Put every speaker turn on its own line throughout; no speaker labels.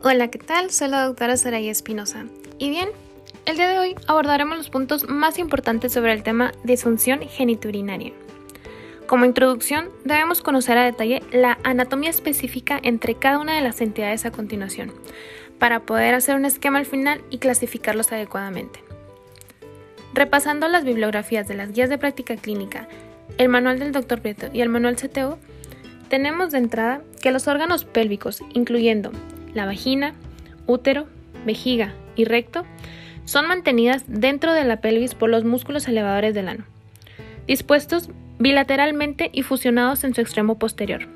Hola, ¿qué tal? Soy la doctora Soraya Espinosa. Y bien, el día de hoy abordaremos los puntos más importantes sobre el tema disfunción geniturinaria. Como introducción, debemos conocer a detalle la anatomía específica entre cada una de las entidades a continuación, para poder hacer un esquema al final y clasificarlos adecuadamente. Repasando las bibliografías de las guías de práctica clínica, el manual del Dr. Prieto y el manual CTO, tenemos de entrada que los órganos pélvicos, incluyendo la vagina, útero, vejiga y recto, son mantenidas dentro de la pelvis por los músculos elevadores del ano, dispuestos bilateralmente y fusionados en su extremo posterior.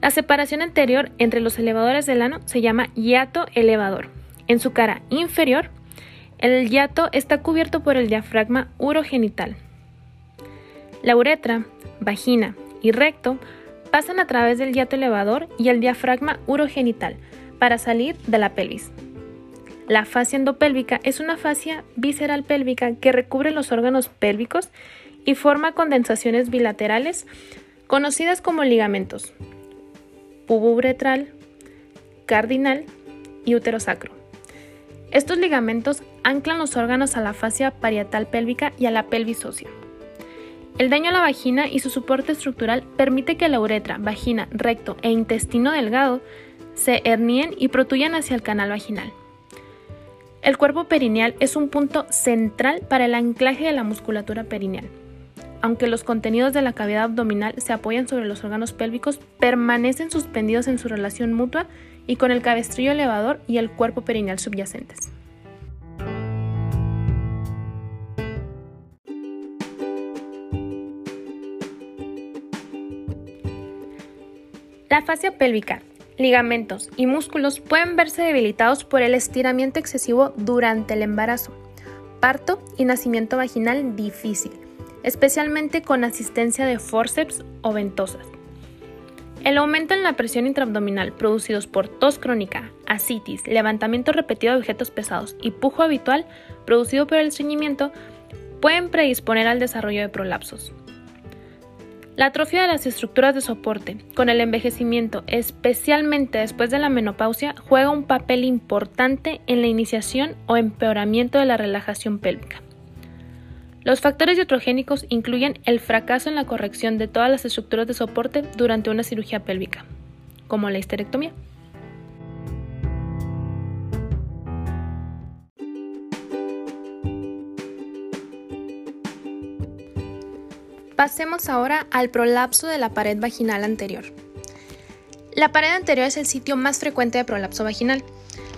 La separación anterior entre los elevadores del ano se llama hiato elevador. En su cara inferior, el hiato está cubierto por el diafragma urogenital. La uretra, vagina y recto pasan a través del hiato elevador y el diafragma urogenital para salir de la pelvis. La fascia endopélvica es una fascia visceral pélvica que recubre los órganos pélvicos y forma condensaciones bilaterales conocidas como ligamentos pubouretral, cardinal y uterosacro. Estos ligamentos anclan los órganos a la fascia parietal pélvica y a la pelvis ósea. El daño a la vagina y su soporte estructural permite que la uretra, vagina, recto e intestino delgado se hernien y protuyan hacia el canal vaginal. El cuerpo perineal es un punto central para el anclaje de la musculatura perineal. Aunque los contenidos de la cavidad abdominal se apoyan sobre los órganos pélvicos, permanecen suspendidos en su relación mutua y con el cabestrillo elevador y el cuerpo perineal subyacentes. La fascia pélvica, ligamentos y músculos pueden verse debilitados por el estiramiento excesivo durante el embarazo, parto y nacimiento vaginal difícil, especialmente con asistencia de forceps o ventosas. El aumento en la presión intraabdominal producidos por tos crónica, asitis, levantamiento repetido de objetos pesados y pujo habitual producido por el estreñimiento pueden predisponer al desarrollo de prolapsos. La atrofia de las estructuras de soporte con el envejecimiento, especialmente después de la menopausia, juega un papel importante en la iniciación o empeoramiento de la relajación pélvica. Los factores iatrogénicos incluyen el fracaso en la corrección de todas las estructuras de soporte durante una cirugía pélvica, como la histerectomía. Pasemos ahora al prolapso de la pared vaginal anterior. La pared anterior es el sitio más frecuente de prolapso vaginal.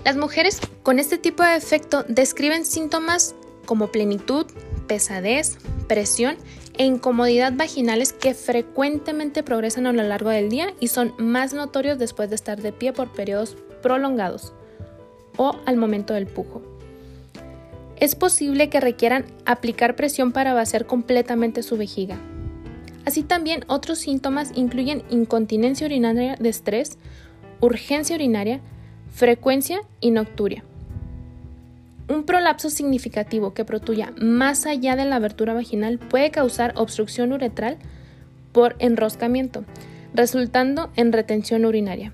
Las mujeres con este tipo de defecto describen síntomas como plenitud, pesadez, presión e incomodidad vaginales que frecuentemente progresan a lo largo del día y son más notorios después de estar de pie por periodos prolongados o al momento del pujo. Es posible que requieran aplicar presión para vaciar completamente su vejiga, Así también otros síntomas incluyen incontinencia urinaria de estrés, urgencia urinaria, frecuencia y nocturia. Un prolapso significativo que protuya más allá de la abertura vaginal puede causar obstrucción uretral por enroscamiento, resultando en retención urinaria.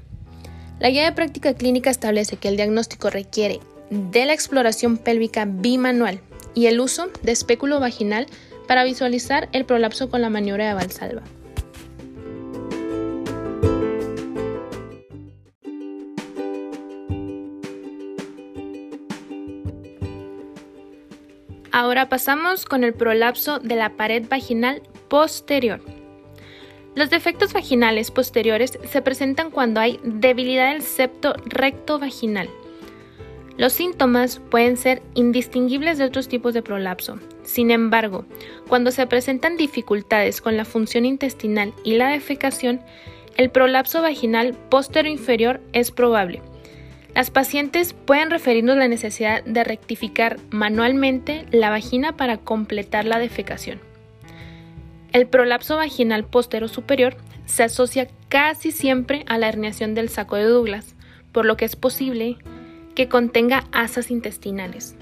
La guía de práctica clínica establece que el diagnóstico requiere de la exploración pélvica bimanual y el uso de espéculo vaginal para visualizar el prolapso con la maniobra de Valsalva. Ahora pasamos con el prolapso de la pared vaginal posterior. Los defectos vaginales posteriores se presentan cuando hay debilidad del septo recto vaginal. Los síntomas pueden ser indistinguibles de otros tipos de prolapso, sin embargo, cuando se presentan dificultades con la función intestinal y la defecación, el prolapso vaginal postero inferior es probable. Las pacientes pueden referirnos la necesidad de rectificar manualmente la vagina para completar la defecación. El prolapso vaginal postero superior se asocia casi siempre a la herniación del saco de Douglas, por lo que es posible que contenga asas intestinales.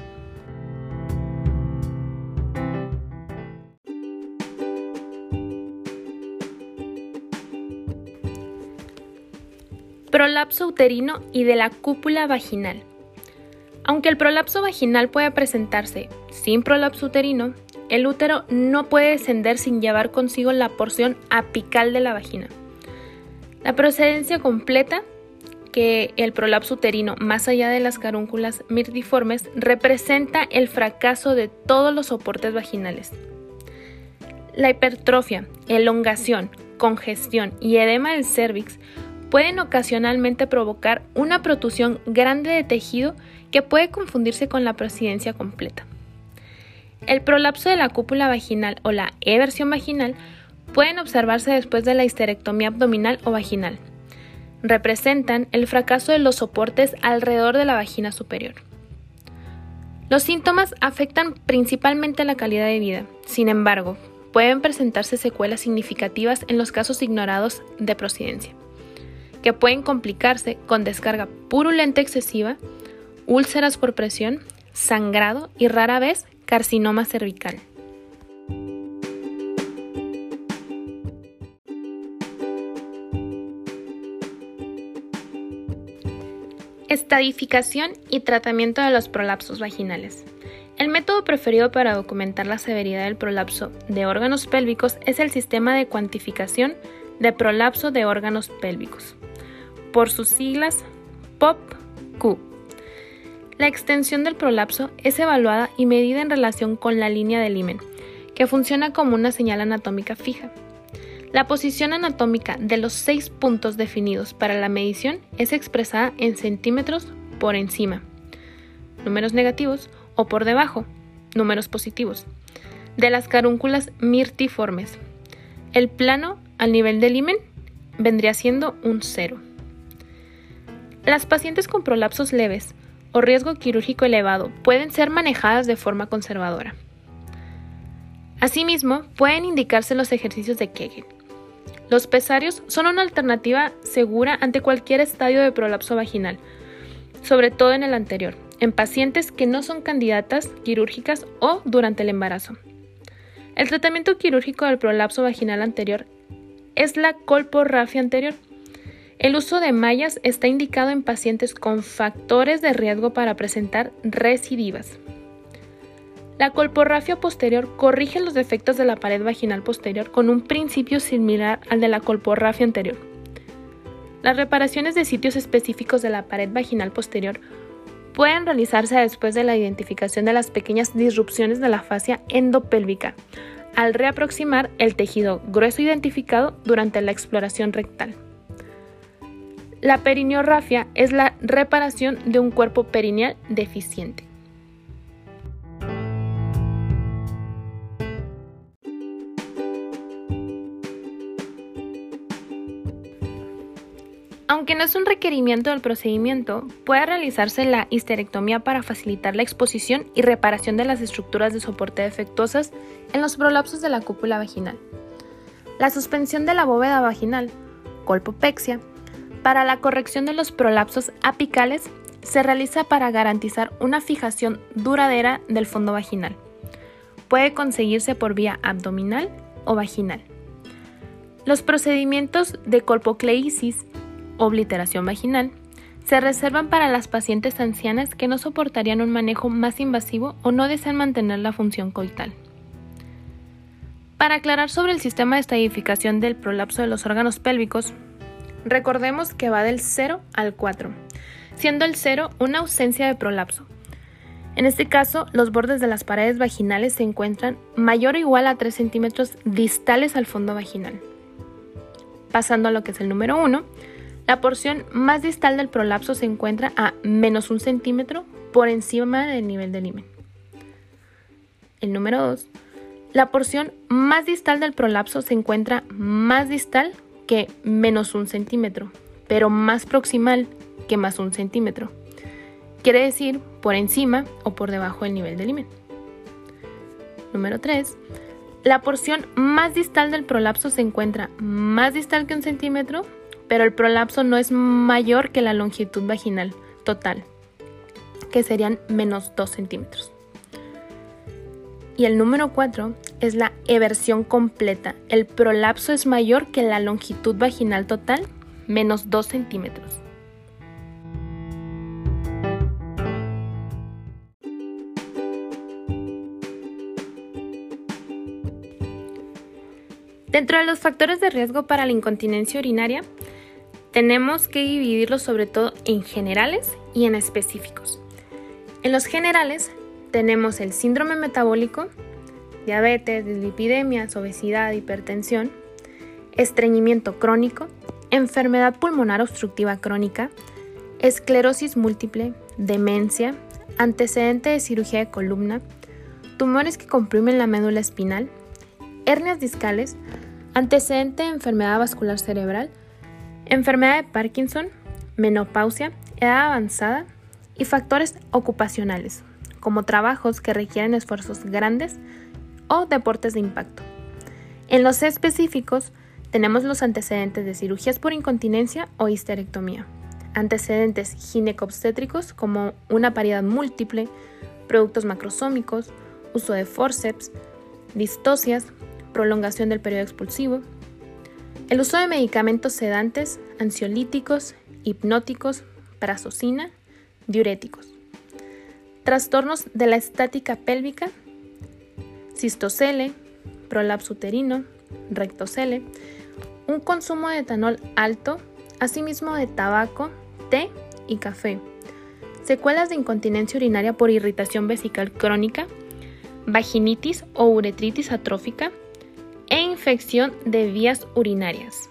Prolapso uterino y de la cúpula vaginal. Aunque el prolapso vaginal puede presentarse sin prolapso uterino, el útero no puede descender sin llevar consigo la porción apical de la vagina. La procedencia completa que el prolapso uterino, más allá de las carúnculas mirtiformes, representa el fracaso de todos los soportes vaginales. La hipertrofia, elongación, congestión y edema del cervix pueden ocasionalmente provocar una protusión grande de tejido que puede confundirse con la presidencia completa. El prolapso de la cúpula vaginal o la eversión vaginal pueden observarse después de la histerectomía abdominal o vaginal. Representan el fracaso de los soportes alrededor de la vagina superior. Los síntomas afectan principalmente la calidad de vida. Sin embargo, pueden presentarse secuelas significativas en los casos ignorados de procedencia, que pueden complicarse con descarga purulenta excesiva, úlceras por presión, sangrado y rara vez carcinoma cervical. Estadificación y tratamiento de los prolapsos vaginales. El método preferido para documentar la severidad del prolapso de órganos pélvicos es el sistema de cuantificación de prolapso de órganos pélvicos, por sus siglas POP-Q. La extensión del prolapso es evaluada y medida en relación con la línea del himen, que funciona como una señal anatómica fija. La posición anatómica de los seis puntos definidos para la medición es expresada en centímetros por encima, números negativos, o por debajo, números positivos, de las carúnculas mirtiformes. El plano al nivel del himen vendría siendo un cero. Las pacientes con prolapsos leves o riesgo quirúrgico elevado pueden ser manejadas de forma conservadora. Asimismo, pueden indicarse los ejercicios de Kegel. Los pesarios son una alternativa segura ante cualquier estadio de prolapso vaginal, sobre todo en el anterior, en pacientes que no son candidatas quirúrgicas o durante el embarazo. El tratamiento quirúrgico del prolapso vaginal anterior es la colporrafia anterior. El uso de mallas está indicado en pacientes con factores de riesgo para presentar recidivas. La colporrafia posterior corrige los defectos de la pared vaginal posterior con un principio similar al de la colporrafia anterior. Las reparaciones de sitios específicos de la pared vaginal posterior pueden realizarse después de la identificación de las pequeñas disrupciones de la fascia endopélvica, al reaproximar el tejido grueso identificado durante la exploración rectal. La perineorrafia es la reparación de un cuerpo perineal deficiente. Aunque no es un requerimiento del procedimiento, puede realizarse la histerectomía para facilitar la exposición y reparación de las estructuras de soporte defectuosas en los prolapsos de la cúpula vaginal. La suspensión de la bóveda vaginal, colpopexia, para la corrección de los prolapsos apicales se realiza para garantizar una fijación duradera del fondo vaginal. Puede conseguirse por vía abdominal o vaginal. Los procedimientos de colpocleisis obliteración vaginal se reservan para las pacientes ancianas que no soportarían un manejo más invasivo o no desean mantener la función coital. Para aclarar sobre el sistema de estadificación del prolapso de los órganos pélvicos, recordemos que va del 0 al 4, siendo el 0 una ausencia de prolapso. En este caso, los bordes de las paredes vaginales se encuentran mayor o igual a 3 centímetros distales al fondo vaginal. Pasando a lo que es el número 1, la porción más distal del prolapso se encuentra a menos un centímetro por encima del nivel del himen. El número 2. La porción más distal del prolapso se encuentra más distal que menos un centímetro, pero más proximal que más un centímetro. Quiere decir por encima o por debajo del nivel del himen. Número 3. La porción más distal del prolapso se encuentra más distal que un centímetro, pero el prolapso no es mayor que la longitud vaginal total, que serían menos 2 centímetros. Y el número 4 es la eversión completa. El prolapso es mayor que la longitud vaginal total, menos 2 centímetros. Dentro de los factores de riesgo para la incontinencia urinaria, tenemos que dividirlos sobre todo en generales y en específicos. En los generales tenemos el síndrome metabólico, diabetes, dislipidemias, obesidad, hipertensión, estreñimiento crónico, enfermedad pulmonar obstructiva crónica, esclerosis múltiple, demencia, antecedente de cirugía de columna, tumores que comprimen la médula espinal, hernias discales, antecedente de enfermedad vascular cerebral, enfermedad de Parkinson, menopausia, edad avanzada y factores ocupacionales, como trabajos que requieren esfuerzos grandes o deportes de impacto. En los específicos tenemos los antecedentes de cirugías por incontinencia o histerectomía, antecedentes ginecobstétricos como una paridad múltiple, productos macrosómicos, uso de forceps, distocias, prolongación del periodo expulsivo, el uso de medicamentos sedantes, ansiolíticos, hipnóticos, prazosina, diuréticos, trastornos de la estática pélvica, cistocele, prolapso uterino, rectocele, un consumo de etanol alto, asimismo de tabaco, té y café, secuelas de incontinencia urinaria por irritación vesical crónica, vaginitis o uretritis atrófica infección de vías urinarias.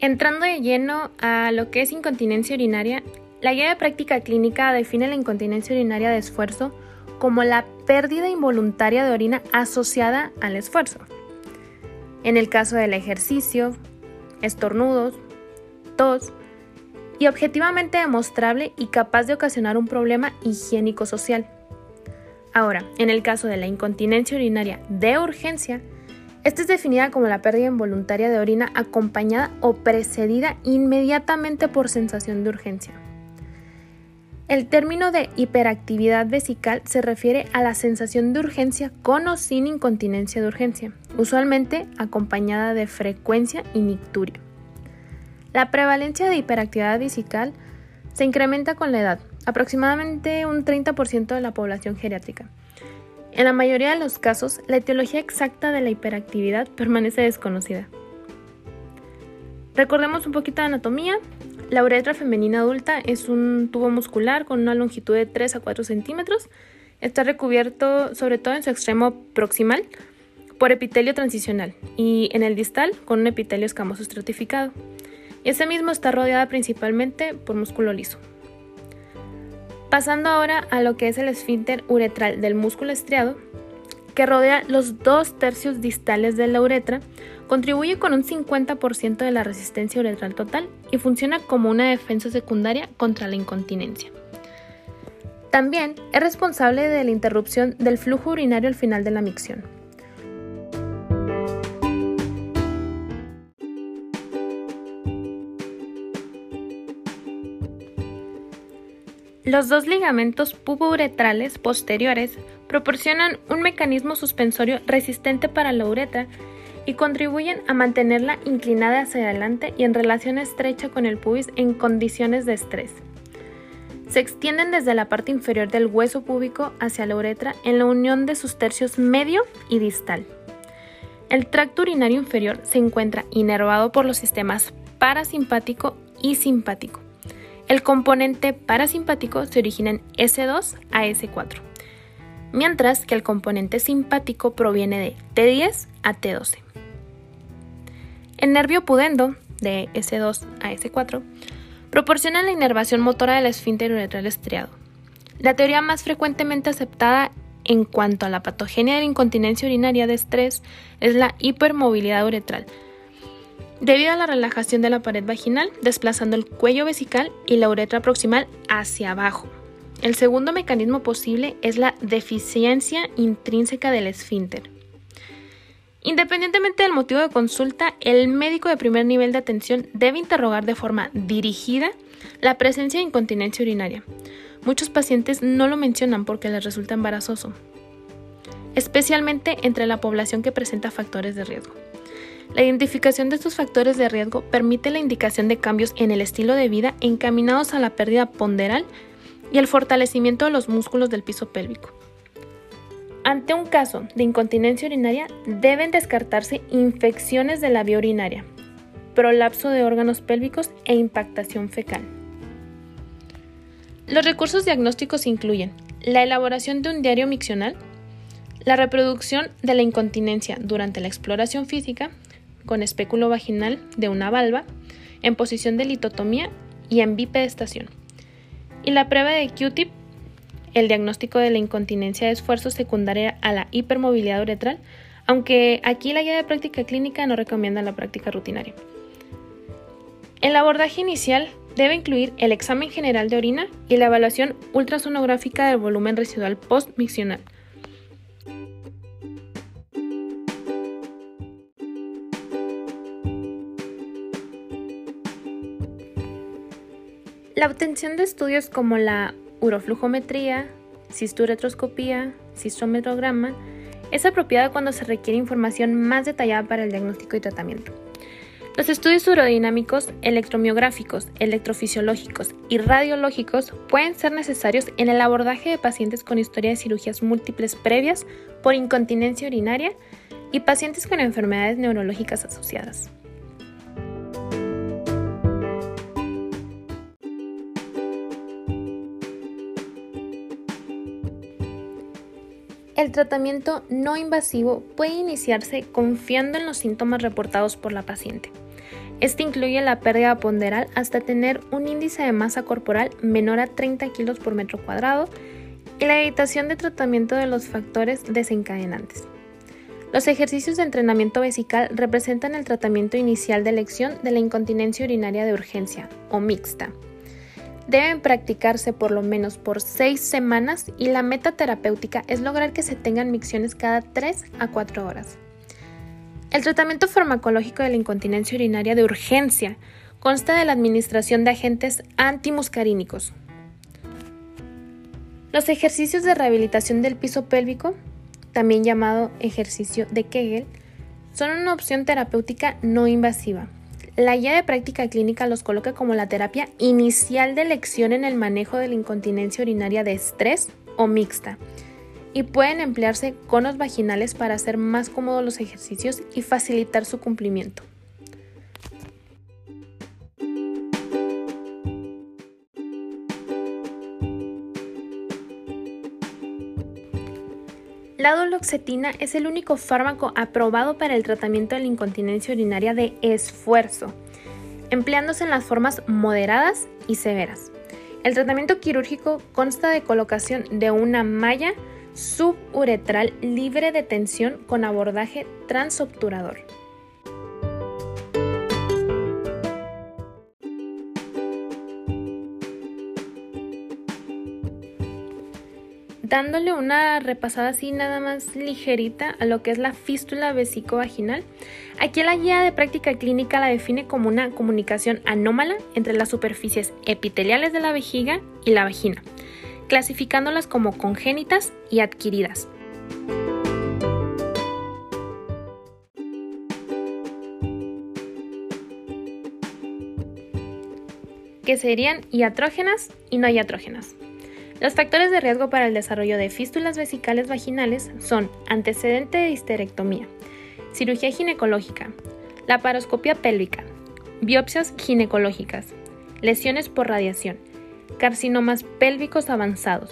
Entrando de lleno a lo que es incontinencia urinaria, la guía de práctica clínica define la incontinencia urinaria de esfuerzo como la pérdida involuntaria de orina asociada al esfuerzo. En el caso del ejercicio, estornudos, tos y objetivamente demostrable y capaz de ocasionar un problema higiénico social. Ahora, en el caso de la incontinencia urinaria de urgencia, esta es definida como la pérdida involuntaria de orina acompañada o precedida inmediatamente por sensación de urgencia. El término de hiperactividad vesical se refiere a la sensación de urgencia con o sin incontinencia de urgencia, usualmente acompañada de frecuencia y nicturio. La prevalencia de hiperactividad vesical se incrementa con la edad, aproximadamente un 30% de la población geriátrica. En la mayoría de los casos, la etiología exacta de la hiperactividad permanece desconocida. Recordemos un poquito de anatomía. La uretra femenina adulta es un tubo muscular con una longitud de 3 a 4 centímetros. Está recubierto, sobre todo en su extremo proximal, por epitelio transicional y en el distal con un epitelio escamoso estratificado. Y ese mismo está rodeada principalmente por músculo liso. Pasando ahora a lo que es el esfínter uretral del músculo estriado, que rodea los dos tercios distales de la uretra, contribuye con un 50% de la resistencia uretral total y funciona como una defensa secundaria contra la incontinencia. También es responsable de la interrupción del flujo urinario al final de la micción. Los dos ligamentos pubouretrales posteriores proporcionan un mecanismo suspensorio resistente para la uretra y contribuyen a mantenerla inclinada hacia adelante y en relación estrecha con el pubis en condiciones de estrés. Se extienden desde la parte inferior del hueso púbico hacia la uretra en la unión de sus tercios medio y distal. El tracto urinario inferior se encuentra inervado por los sistemas parasimpático y simpático. El componente parasimpático se origina en S2 a S4, mientras que el componente simpático proviene de T10 a T12. El nervio pudendo, de S2 a S4, proporciona la inervación motora del esfínter uretral estriado. La teoría más frecuentemente aceptada en cuanto a la patogenia de la incontinencia urinaria de estrés es la hipermovilidad uretral, debido a la relajación de la pared vaginal, desplazando el cuello vesical y la uretra proximal hacia abajo. El segundo mecanismo posible es la deficiencia intrínseca del esfínter. Independientemente del motivo de consulta, el médico de primer nivel de atención debe interrogar de forma dirigida la presencia de incontinencia urinaria. Muchos pacientes no lo mencionan porque les resulta embarazoso, especialmente entre la población que presenta factores de riesgo. La identificación de estos factores de riesgo permite la indicación de cambios en el estilo de vida encaminados a la pérdida ponderal y el fortalecimiento de los músculos del piso pélvico. Ante un caso de incontinencia urinaria, deben descartarse infecciones de la vía urinaria, prolapso de órganos pélvicos e impactación fecal. Los recursos diagnósticos incluyen la elaboración de un diario miccional, la reproducción de la incontinencia durante la exploración física con espéculo vaginal de una valva, en posición de litotomía y en bipedestación, y la prueba de Q-tip el diagnóstico de la incontinencia de esfuerzo secundaria a la hipermovilidad uretral, aunque aquí la guía de práctica clínica no recomienda la práctica rutinaria. El abordaje inicial debe incluir el examen general de orina y la evaluación ultrasonográfica del volumen residual post-miccional. La obtención de estudios como la uroflujometría, cisturetroscopía, cistometrograma, es apropiada cuando se requiere información más detallada para el diagnóstico y tratamiento. Los estudios urodinámicos, electromiográficos, electrofisiológicos y radiológicos pueden ser necesarios en el abordaje de pacientes con historia de cirugías múltiples previas por incontinencia urinaria y pacientes con enfermedades neurológicas asociadas. El tratamiento no invasivo puede iniciarse confiando en los síntomas reportados por la paciente. Este incluye la pérdida ponderal hasta tener un índice de masa corporal menor a 30 kg por metro cuadrado y la evitación de tratamiento de los factores desencadenantes. Los ejercicios de entrenamiento vesical representan el tratamiento inicial de elección de la incontinencia urinaria de urgencia o mixta deben practicarse por lo menos por 6 semanas y la meta terapéutica es lograr que se tengan micciones cada 3 a 4 horas. El tratamiento farmacológico de la incontinencia urinaria de urgencia consta de la administración de agentes antimuscarínicos. Los ejercicios de rehabilitación del piso pélvico, también llamado ejercicio de Kegel, son una opción terapéutica no invasiva la guía de práctica clínica los coloca como la terapia inicial de elección en el manejo de la incontinencia urinaria de estrés o mixta y pueden emplearse conos vaginales para hacer más cómodos los ejercicios y facilitar su cumplimiento. La duloxetina es el único fármaco aprobado para el tratamiento de la incontinencia urinaria de esfuerzo, empleándose en las formas moderadas y severas. El tratamiento quirúrgico consta de colocación de una malla suburetral libre de tensión con abordaje transobturador. Dándole una repasada así nada más ligerita a lo que es la fístula vesico-vaginal. Aquí la guía de práctica clínica la define como una comunicación anómala entre las superficies epiteliales de la vejiga y la vagina, clasificándolas como congénitas y adquiridas. que serían iatrógenas y no iatrógenas. Los factores de riesgo para el desarrollo de fístulas vesicales vaginales son antecedente de histerectomía, cirugía ginecológica, laparoscopia pélvica, biopsias ginecológicas, lesiones por radiación, carcinomas pélvicos avanzados,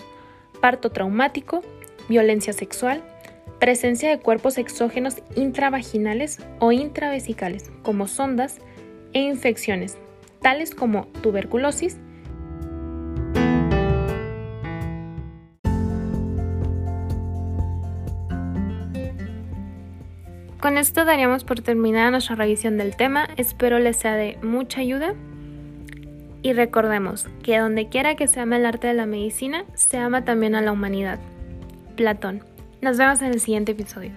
parto traumático, violencia sexual, presencia de cuerpos exógenos intravaginales o intravesicales, como sondas, e infecciones, tales como tuberculosis, Con esto daríamos por terminada nuestra revisión del tema, espero les sea de mucha ayuda y recordemos que donde quiera que se ama el arte de la medicina, se ama también a la humanidad. Platón. Nos vemos en el siguiente episodio.